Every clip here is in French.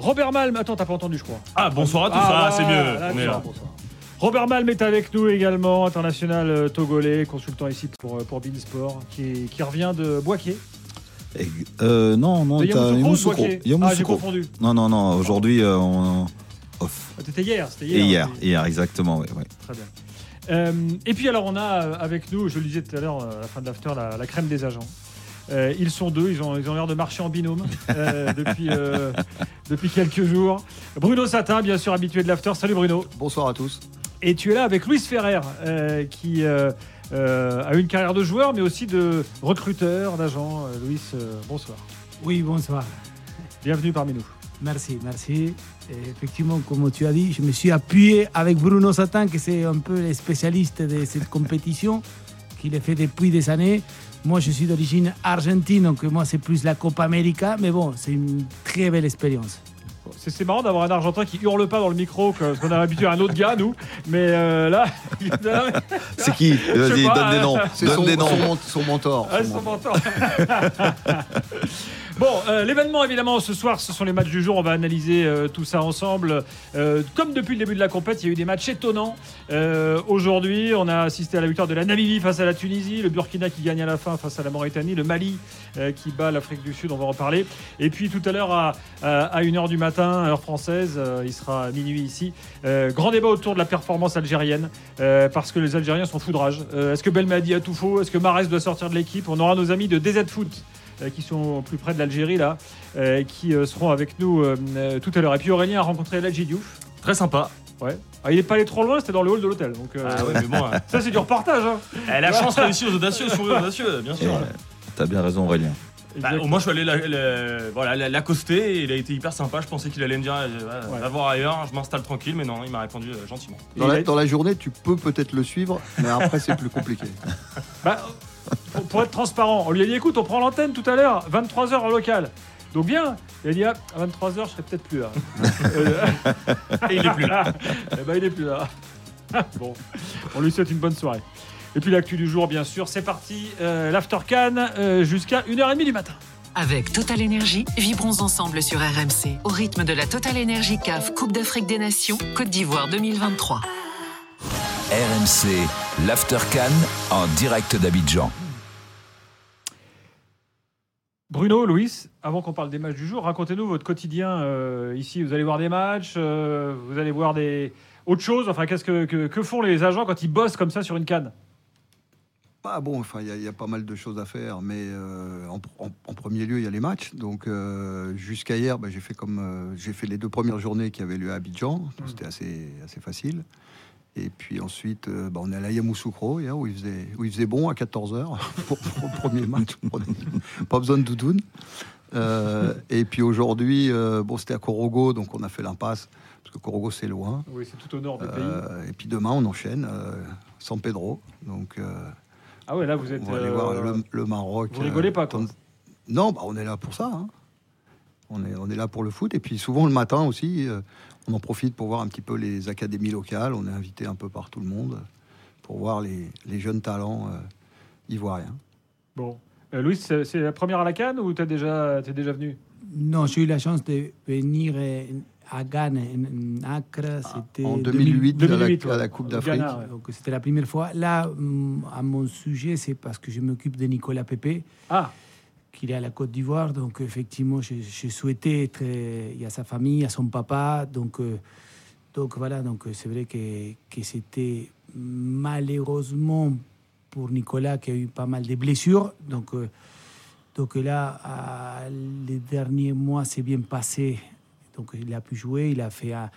Robert Malm, attends, t'as pas entendu, je crois. Ah, bonsoir à tous, ah, c'est mieux. là, On est là. bonsoir. Robert Malm est avec nous également, international euh, togolais, consultant ici pour, euh, pour Beansport, qui, qui revient de. Et, euh, non, non, t'as Yamoussoukro Ah, j'ai confondu. Non, non, non, aujourd'hui, euh, on off. Ah, T'étais hier, c'était Et hier. hier, oui. hier, exactement, ouais. Très bien. Euh, et puis alors on a avec nous, je le disais tout à l'heure à la fin de l'after, la, la crème des agents. Euh, ils sont deux, ils ont ils ont l'air de marcher en binôme euh, depuis, euh, depuis quelques jours. Bruno Satin, bien sûr habitué de l'after. Salut Bruno. Bonsoir à tous. Et tu es là avec Luis Ferrer, euh, qui euh, euh, a une carrière de joueur, mais aussi de recruteur, d'agent. Euh, Luis, euh, bonsoir. Oui, bonsoir. Bienvenue parmi nous. Merci, merci. Et effectivement, comme tu as dit, je me suis appuyé avec Bruno Satan, qui c'est un peu le spécialiste de cette compétition, qu'il a fait depuis des années. Moi, je suis d'origine argentine, donc moi, c'est plus la Copa América, mais bon, c'est une très belle expérience. C'est marrant d'avoir un Argentin qui hurle pas dans le micro, que- parce qu'on a habitué à un autre gars, nous. Mais euh, là, C'est qui Vas-y, donne des noms. C'est Donne son, des noms. son mentor. Ah, son son mentor. mentor. Bon, euh, l'événement évidemment ce soir, ce sont les matchs du jour. On va analyser euh, tout ça ensemble. Euh, comme depuis le début de la compète, il y a eu des matchs étonnants. Aujourd'hui, on a assisté à la victoire de la Namibie face à la Tunisie, le Burkina qui gagne à la fin face à la Mauritanie, le Mali qui bat l'Afrique du Sud. On va en parler. Et puis tout à l'heure à, à, à 1h du matin, heure française, il sera minuit ici. Grand débat autour de la performance algérienne parce que les Algériens sont foudrage. Est-ce que Belmadi a tout faux? Est-ce que Marès doit sortir de l'équipe? On aura nos amis de DZ Foot qui sont plus près de l'Algérie là, euh, qui euh, seront avec nous euh, euh, tout à l'heure. Et puis Aurélien a rencontré El Hadji Diouf. Très sympa. Ouais. Ah, il est pas allé trop loin, c'était dans le hall de l'hôtel. Donc euh, Ah ouais, mais bon. euh, ça c'est du reportage. Hein. eh, la chance réussie aux audacieux, sourire audacieux, bien sûr. euh, T'as bien raison, Aurélien. Bah, au moins, je suis allé la- la- voilà, la- l'accoster et il a été hyper sympa. Je pensais qu'il allait me dire, euh, Ouais. va voir ailleurs, je m'installe tranquille, mais non, il m'a répondu euh, gentiment. La, dans la journée, tu peux peut-être le suivre, mais après, c'est plus compliqué. Bah, pour, pour être transparent, on lui a dit écoute, on prend l'antenne tout à l'heure, 23h en local. Donc bien, il a dit ah, à 23h, je serai peut-être plus là. Et il est plus là. Eh ben, il est plus là. bon, on lui souhaite une bonne soirée. Et puis l'actu du jour, bien sûr, c'est parti. Euh, L'After Cannes euh, jusqu'à 1h30 du matin. Avec Total Energy, vibrons ensemble sur RMC au rythme de la Total Energy CAF Coupe d'Afrique des Nations Côte d'Ivoire 2023. RMC, l'After Cannes en direct d'Abidjan. Bruno, Louis, avant qu'on parle des matchs du jour, racontez-nous votre quotidien euh, ici. Vous allez voir des matchs, euh, vous allez voir des autre chose. Enfin, qu'est-ce que, que, que font les agents quand ils bossent comme ça sur une canne? Pas bon, enfin, il y, a- il y a pas mal de choses à faire, mais euh, en, en- en premier lieu, il y a les matchs. Donc, jusqu'à hier, bah, j'ai fait comme j'ai fait les deux premières journées qui avaient lieu à Abidjan. Donc, C'était assez, assez facile. Et puis ensuite, euh, bah, on est allé à Yamoussoukro, où il faisait, où il faisait bon à 14h pour, pour le premier match. pas besoin de doudoune. Euh, et puis aujourd'hui, euh, bon, c'était à Korogo, donc on a fait l'impasse, parce que Korogo, c'est loin. Oui, c'est tout au nord du pays. Euh, et puis demain, on enchaîne San Pedro. Donc, Ah ouais, là vous êtes. on va aller voir le, le Maroc. vous rigolez pas, quoi. Non, bah, on est là pour ça. hein. On, est, on est là pour le foot. Et puis souvent le matin aussi, euh, on en profite pour voir un petit peu les académies locales. On est invité un peu par tout le monde pour voir les, les jeunes talents euh, ivoiriens. Bon. Euh, Louis, c'est la première à la canne ou t'es déjà, t'es déjà venu? Non, j'ai eu la chance de venir à Ghana, en Accra, c'était Ah, En 2000. 2008, à la- 2008, à, la, ouais. Coupe d'Afrique. Ouais. Donc c'était la première fois. Là, hum, à mon sujet, c'est parce que je m'occupe de Nicolas Pépé, Ah, qu'il est à la Côte d'Ivoire. Donc effectivement, je, je souhaitais être. euh, Il y a sa famille, il y a son papa. Donc, euh, donc voilà, donc euh, c'est vrai que, que c'était malheureusement pour Nicolas qui a eu pas mal de blessures. Donc, euh, donc là, les derniers mois, c'est bien passé. Donc il a pu jouer, il a fait un,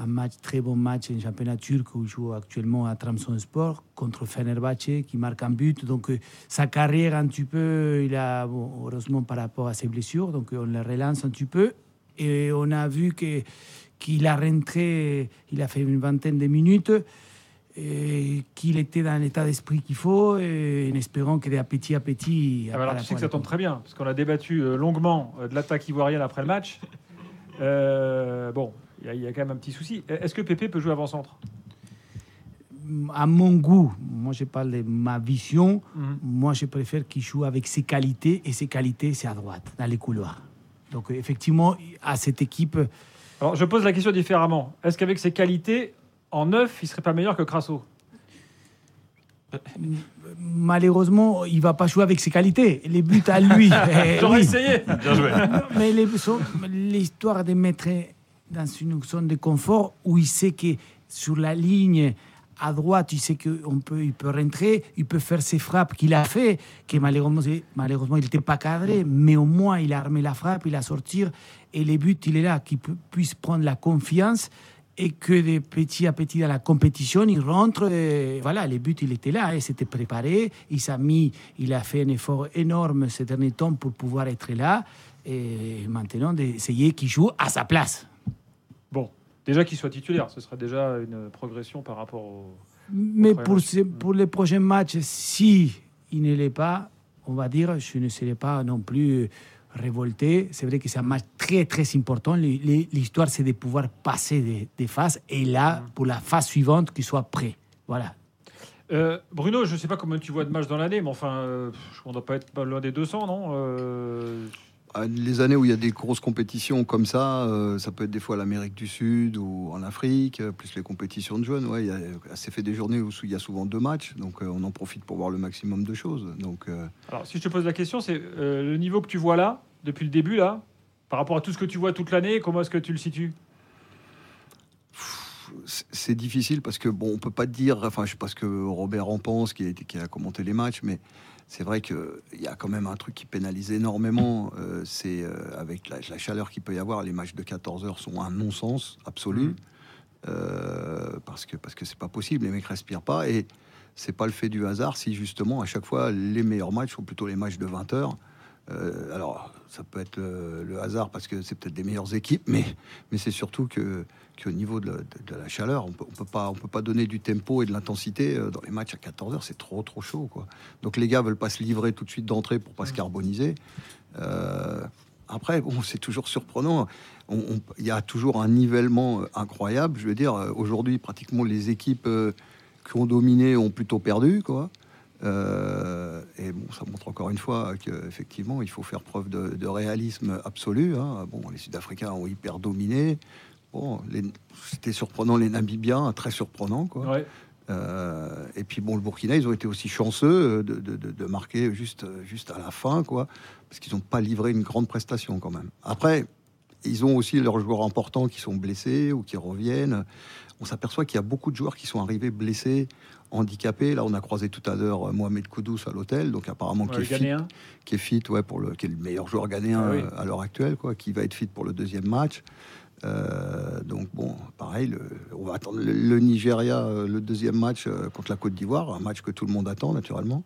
un match, très bon match en championnat turc où il joue actuellement à Trabzonspor contre Fenerbahçe qui marque un but. Donc euh, sa carrière un petit peu, il a, bon, heureusement par rapport à ses blessures, donc on le relance un petit peu. Et on a vu que qu'il a rentré, il a fait une vingtaine de minutes, et qu'il était dans l'état d'esprit qu'il faut, et en espérant que de petit à petit... Ah bah alors tu sais que ça tombe très bien, parce qu'on a débattu euh, longuement euh, de l'attaque ivoirienne après le match. Euh, bon, il y, a- il y a quand même un petit souci. Est-ce que Pépé peut jouer avant-centre? À mon goût, moi je parle de ma vision, Mhm. moi je préfère qu'il joue avec ses qualités, et ses qualités c'est à droite, dans les couloirs. Donc effectivement, à cette équipe, Alors, je pose la question différemment. Est-ce qu'avec ses qualités, en neuf, il serait pas meilleur que Crasso? Malheureusement, il va pas jouer avec ses qualités. Les buts à lui. eh, J'aurais oui. essayé. Bien joué. Mais l'histoire de mettre dans une zone de confort où il sait que sur la ligne à droite, il sait qu'il peut, peut rentrer, il peut faire ses frappes qu'il a fait, que malheureusement, malheureusement il n'était pas cadré, mais au moins il a armé la frappe, il a sorti, et les buts, il est là, qu'il pu- puisse prendre la confiance et que de petit à petit dans la compétition, il rentre. voilà, les buts, il était là, il s'était préparé, il s'est mis, il a fait un effort énorme ces derniers temps pour pouvoir être là, et maintenant d'essayer qu'il joue à sa place. Déjà qu'il soit titulaire, ce serait déjà une progression par rapport au. Mais pour, match. ce- pour les prochains matchs, si il ne l'est pas, on va dire, je ne serai pas non plus révolté. C'est vrai que c'est un match très, très important. L'histoire, c'est de pouvoir passer des, des phases et là, pour la phase suivante, qu'il soit prêt. Voilà. Euh, Bruno, je sais pas combien tu vois de matchs dans l'année, mais enfin, euh, on doit pas être loin des 200, non Euh, Les années où il y a des grosses compétitions comme ça, euh, ça peut être des fois l'Amérique du Sud ou en Afrique, euh, plus les compétitions de jeunes. Ouais, il y a, c'est fait des journées où il y a souvent deux matchs, donc euh, on en profite pour voir le maximum de choses. Donc, euh, Alors, si je te pose la question, c'est euh, le niveau que tu vois là, depuis le début, là, par rapport à tout ce que tu vois toute l'année, comment est-ce que tu le situes? C'est- difficile parce que bon, on peut pas te dire. Enfin, je sais pas ce que Robert en pense, qui a, été- qui a commenté les matchs, mais c'est vrai qu'il y a quand même un truc qui pénalise énormément. euh, c'est euh, avec la, la chaleur qu'il peut y avoir, les matchs de 14 heures sont un non-sens absolu. Mhm. Euh, parce que parce que c'est pas possible, les mecs respirent pas et c'est pas le fait du hasard si justement à chaque fois les meilleurs matchs sont plutôt les matchs de 20 heures. Euh, alors ça peut être le, le hasard parce que c'est peut-être des meilleures équipes, mais mais c'est surtout que qu'au niveau de, la- de- de la chaleur, on peut, on peut pas on peut pas donner du tempo et de l'intensité euh, dans les matchs à 14 heures, c'est trop trop chaud quoi. Donc les gars veulent pas se livrer tout de suite d'entrée pour pas se carboniser. Euh, après, bon, c'est toujours surprenant. Il y a toujours un nivellement euh, incroyable. Je veux dire, euh, aujourd'hui, pratiquement les équipes euh, qui ont dominé ont plutôt perdu, quoi. Euh, et bon, ça montre encore une fois qu'effectivement, il faut faire preuve de, de réalisme absolu. hein. Bon, les Sud-Africains ont hyper dominé. Bon, c'était surprenant, les Namibiens, très surprenant, quoi. Ouais. Euh, et puis bon, le Burkina, ils ont été aussi chanceux de, de- de- de marquer juste, juste à la fin, quoi, parce qu'ils n'ont pas livré une grande prestation quand même. Après, ils ont aussi leurs joueurs importants qui sont blessés ou qui reviennent. On s'aperçoit qu'il y a beaucoup de joueurs qui sont arrivés blessés, handicapés. Là, on a croisé tout à l'heure euh, Mohamed Koudous à l'hôtel, donc apparemment Ouais, qui, est fit, qui est fit, ouais, pour le, qui est le meilleur joueur ghanéen Ah oui. euh, à l'heure actuelle, quoi, qui va être fit pour le deuxième match. Euh, donc bon, pareil, le- on va attendre le, le Nigeria, le deuxième match contre la Côte d'Ivoire, un match que tout le monde attend naturellement.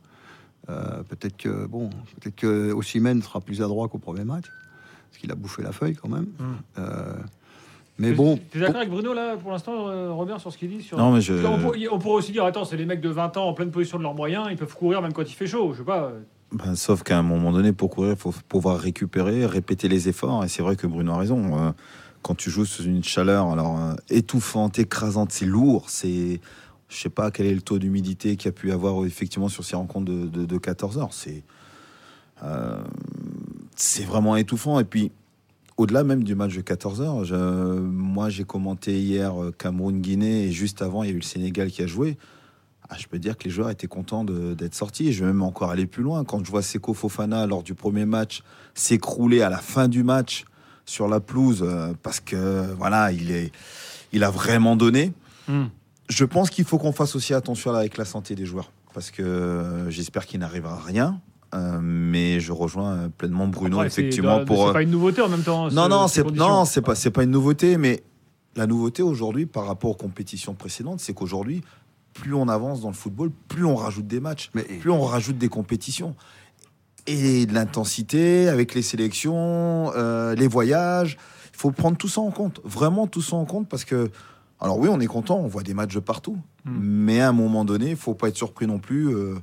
Euh, peut-être que bon, peut-être que Osimhen sera plus adroit qu'au premier match, parce qu'il a bouffé la feuille quand même. Mm. Euh, mais bon, Tu es d'accord avec Bruno, là, pour l'instant, euh, Robert, sur ce qu'il dit sur... Non, mais je. On, pour- on pourrait aussi dire, attends, c'est les mecs de 20 ans en pleine position de leurs moyens, ils peuvent courir même quand il fait chaud. Je sais pas. Ben, sauf qu'à un moment donné, pour courir, il faut pouvoir récupérer, répéter les efforts. Et c'est vrai que Bruno a raison. Euh, quand tu joues sous une chaleur alors euh, étouffante, écrasante, c'est lourd. C'est, je sais pas quel est le taux d'humidité qu'il y a pu avoir effectivement sur ces rencontres de, de- de 14 heures. C'est, euh, c'est vraiment étouffant. Et puis, au-delà même du match de 14 heures, je- moi j'ai commenté hier euh, Cameroun-Guinée et juste avant il y a eu le Sénégal qui a joué. Ah, je peux dire que les joueurs étaient contents d'être sortis. Je vais même encore aller plus loin. Quand je vois Seko Fofana lors du premier match s'écrouler à la fin du match sur la pelouse euh, parce que voilà, il est, il a vraiment donné. Hmm. Je pense qu'il faut qu'on fasse aussi attention avec la santé des joueurs parce que euh, j'espère qu'il n'arrivera rien. Euh, mais je rejoins euh, pleinement Bruno après, c'est- effectivement c'est pour. euh, pas une nouveauté en même temps. non, ce- non, ces c'est non, c'est pas, c'est pas une nouveauté, mais la nouveauté aujourd'hui par rapport aux compétitions précédentes, c'est qu'aujourd'hui, plus on avance dans le football, plus on rajoute des matchs, mais plus on rajoute des compétitions et de l'intensité avec les sélections, euh, les voyages. Il faut prendre tout ça en compte, vraiment tout ça en compte, parce que alors oui, on est content, on voit des matchs de partout, Hmm. mais à un moment donné, il faut pas être surpris non plus. euh,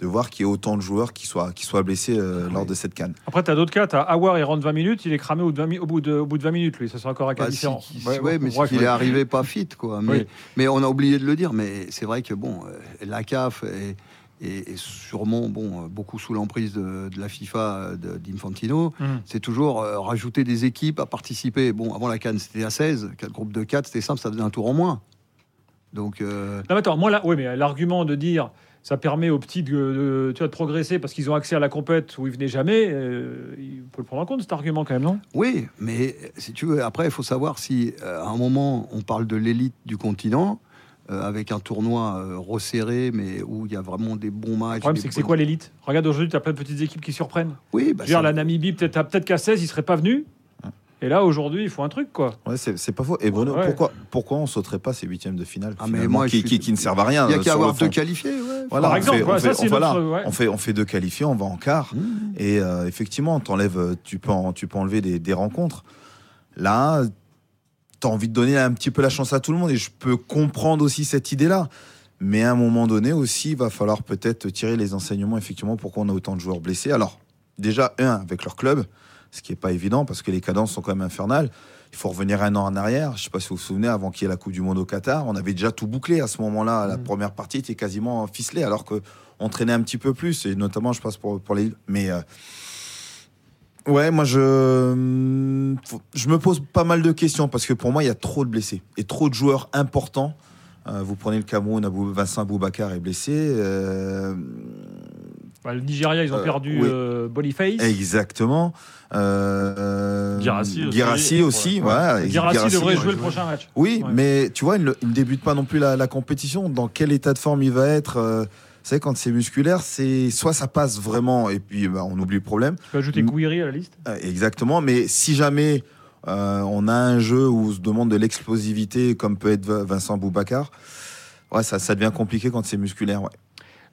de voir qu'il y ait autant de joueurs qui soient, qui soient blessés euh, lors de cette canne. Après, tu as d'autres cas. Tu as Awar, il rentre 20 minutes, il est cramé au, bout de 20 mi- au, bout, de, au bout de 20 minutes, lui. Ça, c'est encore un cas Bah, différent. si- si- Ouais, ouais, mais ouais. est arrivé pas fit, quoi. Mais, Oui. mais on a oublié de le dire. Mais c'est vrai que bon, euh, la CAF et, et, sûrement bon, euh, beaucoup sous l'emprise de, de la FIFA d'Infantino, Mm. c'est toujours euh, rajouter des équipes à participer. Bon, avant la Cannes, c'était à 16, quatre groupes de 4, c'était simple, ça faisait un tour en moins. Donc, euh, Non, mais attends, moi, là, oui, mais l'argument de dire ça permet aux petits de, de- tu vois, de progresser parce qu'ils ont accès à la compète où ils venaient jamais, euh, il faut le prendre en compte cet argument quand même, non? Oui, mais si tu veux, après, il faut savoir si euh, à un moment, on parle de l'élite du continent, euh, avec un tournoi resserré, mais où il y a vraiment des bons matchs. Le problème, c'est que c'est quoi l'élite? Regarde, aujourd'hui, tu as plein de petites équipes qui surprennent. Oui, bah, ça- la Namibie, peut-être peut qu'à 16, ils seraient pas venus. Et là, aujourd'hui, il faut un truc, quoi. Ouais, c'est c'est pas faux. Et Bruno, Ouais. pourquoi, pourquoi on sauterait pas ces huitièmes de finale Ah, mais moi, qui, suis- qui, qui ne servent à rien il y a euh, qu'à le avoir deux qualifiés. ouais. Voilà, Par on exemple, fait- voilà, on ça, fait- c'est voilà, notre- ouais. on fait, on fait deux qualifiés, on va en quart. Mmh. Et euh, effectivement, t'enlèves, tu peux, en- tu peux enlever des, des rencontres. Là, tu as envie de donner un petit peu la chance à tout le monde. Et je peux comprendre aussi cette idée-là. Mais à un moment donné aussi, il va falloir peut-être tirer les enseignements, effectivement, pourquoi on a autant de joueurs blessés. Alors, déjà, un, avec leur club, ce qui n'est pas évident parce que les cadences sont quand même infernales. Il faut revenir un an en arrière. Je ne sais pas si vous vous souvenez, avant qu'il y ait la Coupe du Monde au Qatar, on avait déjà tout bouclé à ce moment-là. La Mm. première partie était quasiment ficelée, alors qu'on traînait un petit peu plus, et notamment, je pense, pour, pour les. Mais. euh, Ouais, moi je, je me pose pas mal de questions parce que pour moi il y a trop de blessés et trop de joueurs importants. Euh, vous prenez le Cameroun, Vincent Boubacar est blessé. euh, Bah, le Nigeria, ils ont Euh, perdu oui. euh, Boniface. exactement. Euh, Guirassy aussi. Guirassy aussi, Ouais. voilà. Guirassy Guirassy, devrait ouais. jouer le prochain match. Oui, Ouais. mais tu vois, il ne, débute pas non plus la, la compétition. Dans quel état de forme il va être euh, Vous savez, quand c'est musculaire, c'est soit ça passe vraiment et puis bah, on oublie le problème. Tu peux ajouter. Kouiri à la liste? Euh, Exactement, mais si jamais euh, on a un jeu où on se demande de l'explosivité, comme peut être Vincent Boubacar, ouais, ça, ça devient compliqué quand c'est musculaire. Ouais.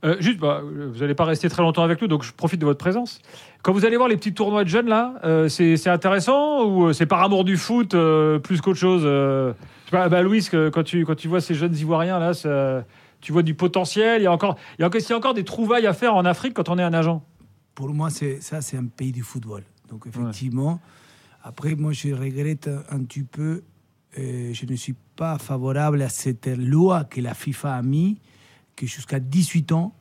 Euh, juste, bah, vous n'allez pas rester très longtemps avec nous, donc je profite de votre présence. Quand vous allez voir les petits tournois de jeunes là, euh, c'est intéressant ou euh, c'est par amour du foot euh, plus qu'autre chose bah, Louis, que- quand tu, quand tu vois ces jeunes Ivoiriens là, ça- tu vois du potentiel. Il y a encore, il y a encore, il y a encore des trouvailles à faire en Afrique quand on est un agent? Pour moi, c'est ça, c'est un pays du football. Donc, effectivement, après, moi, je regrette un, un petit peu. je ne suis pas favorable à cette loi que la FIFA a mis, que jusqu'à 18 ans,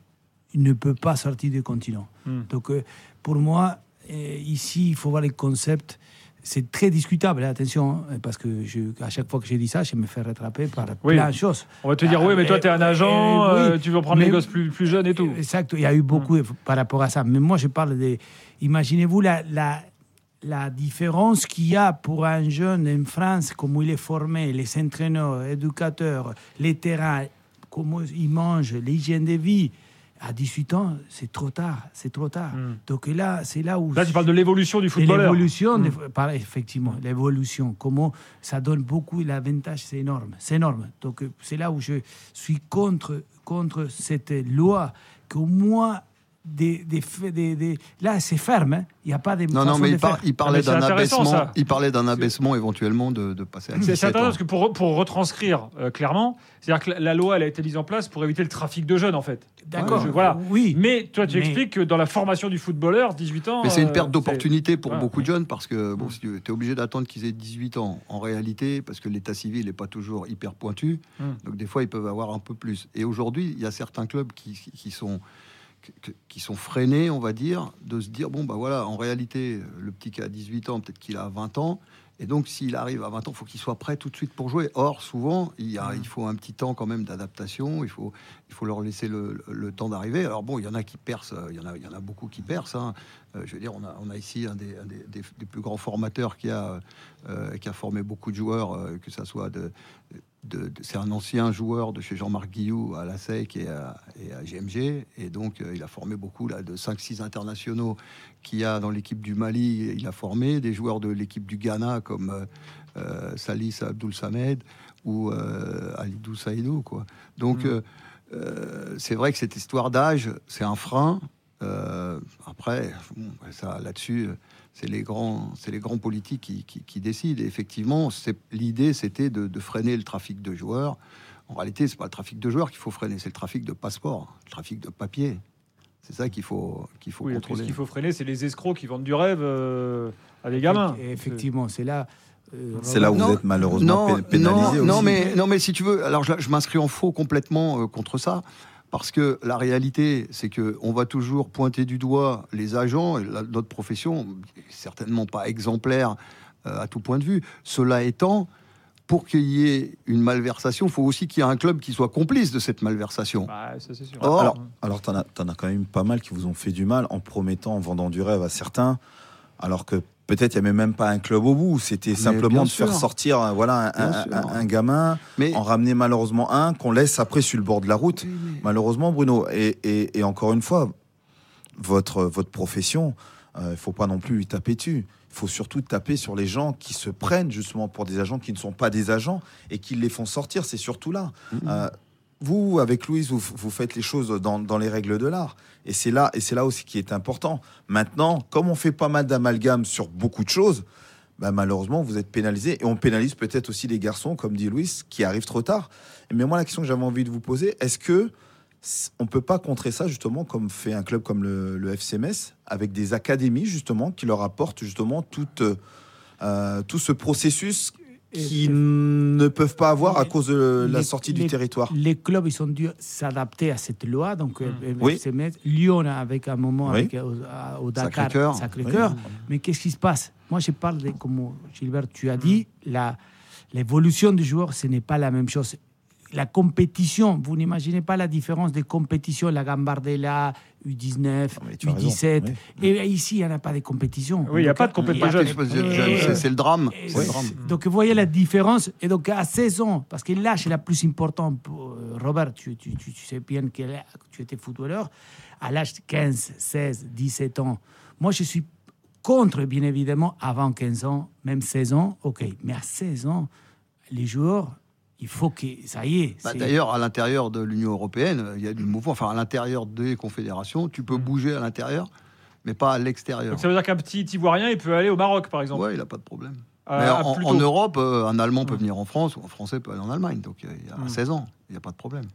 il ne peut pas sortir du continent. Hmm. Donc, euh, pour moi, euh, ici, il faut voir les concepts. C'est très discutable, hein, attention, hein, parce que je, à chaque fois que j'ai dit ça, je me fais rattraper par Oui. plein de choses. On va te dire, Ah, oui, mais toi, tu es un agent, euh, oui. euh, tu veux prendre les gosses plus, plus jeunes et tout. Exact, il y a eu beaucoup par rapport à ça. Mais moi, je parle de. Imaginez-vous la, la, la différence qu'il y a pour un jeune en France, comment il est formé, les entraîneurs, éducateurs, les terrains, comment il mange, l'hygiène de vie. À 18 ans, c'est trop tard, c'est trop tard. Mm. Donc là, c'est là où. Là, tu parles de l'évolution du footballeur. L'évolution, Mm. par- effectivement, l'évolution, comment ça donne beaucoup, l'avantage, c'est énorme, c'est énorme. Donc euh, c'est là où je suis contre, contre cette loi qu'au moins des, des, des- des- là c'est ferme, hein. il n'y a pas de Non, non, mais de il, par- faire. il parlait d'un abaissement. Il parlait d'un abaissement éventuellement de, de passer à C'est- C'est 17 intéressant ans. parce que pour, pour retranscrire euh, clairement, c'est-à-dire que la, la loi elle a été mise en place pour éviter le trafic de jeunes en fait. D'accord, Je- voilà. oui. Mais toi tu Mais- expliques que dans la formation du footballeur, 18 ans. Mais c'est une euh, perte d'opportunité pour beaucoup de jeunes parce que bon, Mm. si tu es obligé d'attendre qu'ils aient 18 ans en réalité parce que l'état civil n'est pas toujours hyper pointu. Mm. Donc des fois ils peuvent avoir un peu plus. Et aujourd'hui, il y a certains clubs qui, qui sont qui- sont freinés, on va dire, de se dire bon bah voilà, en réalité, le petit qui a 18 ans, peut-être qu'il a 20 ans. Et donc, s'il arrive à 20 ans, il faut qu'il soit prêt tout de suite pour jouer. Or, souvent, il, y a, il faut un petit temps quand même d'adaptation. Il faut, il faut leur laisser le, le temps d'arriver. Alors bon, il y en a qui percent. euh, Il y en a, il y en a beaucoup qui percent. hein. Euh, je veux dire, on a, on a ici un des, un des- des- des plus grands formateurs qui a, euh, qui a formé beaucoup de joueurs, euh, que ça soit de, de- de- c'est un ancien joueur de chez Jean-Marc Guillou à la SEC et à, et à GMG. Et donc, euh, il a formé beaucoup là, de 5-6 internationaux qu'il y a dans l'équipe du Mali. Il a formé des joueurs de l'équipe du Ghana comme euh, euh, Salis Abdul Samed ou euh, Alidou Saïdou. Quoi. Donc, Mm. c'est vrai que cette histoire d'âge, c'est un frein. Après, bon, ça, là-dessus, c'est les grands, c'est les grands politiques qui, qui- qui décident. Et effectivement, c'est- l'idée, c'était de, de freiner le trafic de joueurs. En réalité, c'est pas le trafic de joueurs qu'il faut freiner, c'est le trafic de passeports, le trafic de papier. C'est ça qu'il faut, qu'il faut Oui, puis ce contrôler. qu'il faut freiner, c'est les escrocs qui vendent du rêve euh, à des gamins. Et Effectivement, c'est là. euh, C'est là où Non, vous êtes malheureusement non, pé- pénalisé non, non, aussi. mais, non, mais si tu veux, alors je, je m'inscris en faux complètement euh, contre ça. Parce que la réalité, c'est que on va toujours pointer du doigt les agents, et la- notre profession, certainement pas exemplaire euh, à tout point de vue. Cela étant, pour qu'il y ait une malversation, il faut aussi qu'il y ait un club qui soit complice de cette malversation. Bah, ça c'est sûr. Or, Alors, alors t'en as, t'en as quand même pas mal qui vous ont fait du mal en promettant, en vendant du rêve à certains, alors que peut-être il n'y avait même pas un club au bout. C'était simplement de faire sortir euh, voilà, un, gamin, mais en ramener malheureusement un qu'on laisse après sur le bord de la route. Oui, mais- Malheureusement, Bruno. Et, et- et encore une fois, votre, votre profession, il ne faut pas non plus lui taper dessus. Il faut surtout taper sur les gens qui se prennent justement pour des agents qui ne sont pas des agents et qui les font sortir. C'est surtout là. Euh, vous, avec Louise, vous, vous faites les choses dans, dans les règles de l'art. Et c'est là, et c'est là aussi qui est important. Maintenant, comme on fait pas mal d'amalgames sur beaucoup de choses, bah, malheureusement, vous êtes pénalisé. Et on pénalise peut-être aussi les garçons, comme dit Louis, qui arrivent trop tard. Mais moi, la question que j'avais envie de vous poser, est-ce que on peut pas contrer ça justement comme fait un club comme le, le FC Metz avec des académies justement qui leur apportent justement tout, euh, tout ce processus qu'ils ne peuvent pas avoir à cause de la Les- sortie du les- territoire. Les clubs, ils ont dû s'adapter à cette loi. Donc, euh, Oui. Lyon, avec un moment Oui. avec, euh, au, au Dakar, Sacré-Cœur. Sacré-Cœur. Mais qu'est-ce qui se passe? Moi, je parle de, comme Gilbert, tu as dit, la- l'évolution du joueur, ce n'est pas la même chose. La compétition, vous n'imaginez pas la différence des compétitions, la Gambardella, U19, Ah, mais tu as raison, U17. oui. Et ici, il n'y en a pas de compétition. Oui, il n'y a pas de compétition jeune. C'est- le drame. Donc, vous voyez la différence. Et donc, à 16 ans, parce que l'âge est la plus importante pour euh, Robert, tu, tu, tu, tu sais bien que tu étais footballeur, à l'âge de 15, 16, 17 ans, moi, je suis contre, bien évidemment, avant 15 ans, même 16 ans, ok. Mais à 16 ans, les joueurs, il faut que ça y est. Bah, D'ailleurs, à l'intérieur de l'Union européenne, il y a du mouvement. Enfin, à l'intérieur des confédérations, tu Mm. peux bouger à l'intérieur, mais pas à l'extérieur. Donc ça veut dire qu'un petit Ivoirien, il peut aller au Maroc, par exemple. Ouais, il n'a pas de problème. Euh, Mais en, en. Europe, euh, un Allemand peut Mm. venir en France ou un Français peut aller en Allemagne. Donc, il y a Mm. 16 ans, il n'y a pas de problème.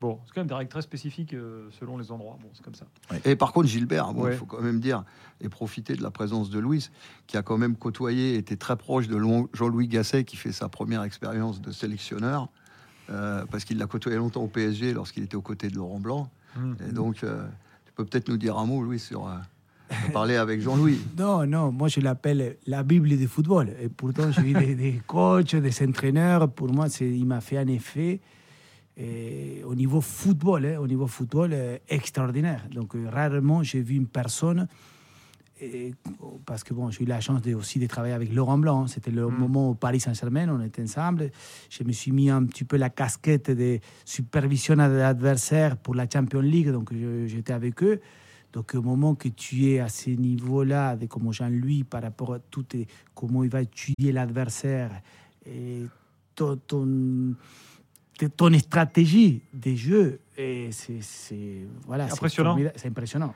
Bon, c'est quand même des règles très spécifiques euh, selon les endroits. Bon, c'est comme ça. Et par contre, Gilbert, bon, il Ouais. faut quand même dire et profiter de la présence de Louis, qui a quand même côtoyé, était très proche de Jean-Louis Gasset, qui fait sa première expérience de sélectionneur, euh, parce qu'il l'a côtoyé longtemps au PSG lorsqu'il était aux côtés de Laurent Blanc. Et donc, euh, tu peux peut-être nous dire un mot, Louis, sur euh, parler avec Jean-Louis. Non, non, moi je l'appelle la Bible du football. Et pourtant, j'ai eu des, des coachs, des entraîneurs. Pour moi, c'est- il m'a fait un effet euh, au niveau football, hein, au niveau football euh, extraordinaire. Donc, euh, rarement j'ai vu une personne. et- parce que bon, j'ai eu la chance de, aussi de travailler avec Laurent Blanc. C'était le moment au Paris Saint-Germain, on était ensemble. Je me suis mis un petit peu la casquette de supervision de l'adversaire pour la Champions League, donc j'étais avec eux. Donc au moment que tu es à ce niveau-là, de comme Jean-Louis, par rapport à tout, et comment il va étudier l'adversaire, et ton, ton, ton stratégie des jeux, c'est voilà, Impressionnant. C'est impressionnant.